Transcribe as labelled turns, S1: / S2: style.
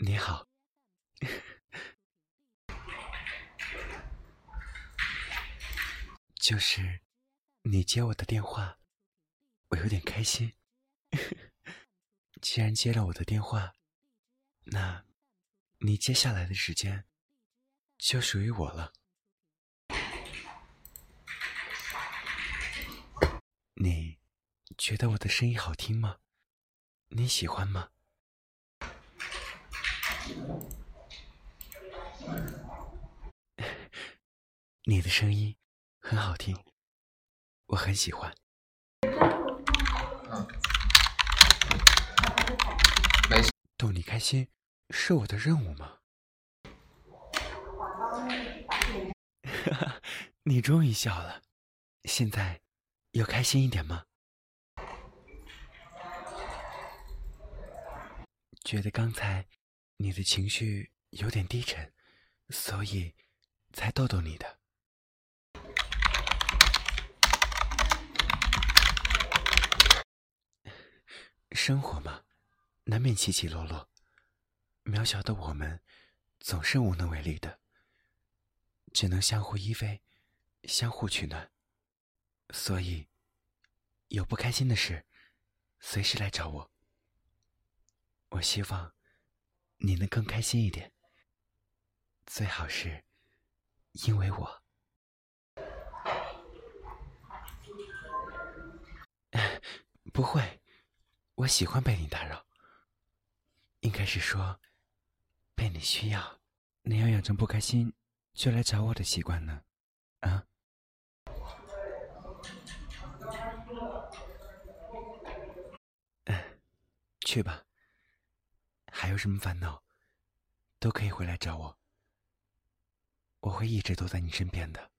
S1: 你好，就是你接我的电话，我有点开心。既然接了我的电话，那，你接下来的时间就属于我了。你觉得我的声音好听吗？你喜欢吗？你的声音很好听，我很喜欢。逗你开心是我的任务吗？哈哈，你终于笑了，现在有开心一点吗？觉得刚才你的情绪有点低沉，所以才逗逗你的。生活嘛，难免起起落落。渺小的我们，总是无能为力的，只能相互依偎，相互取暖。所以，有不开心的事，随时来找我。我希望你能更开心一点，最好是因为我。不会，我喜欢被你打扰。应该是说，被你需要。你要养成不开心就来找我的习惯呢？啊？去吧。还有什么烦恼，都可以回来找我，我会一直都在你身边的。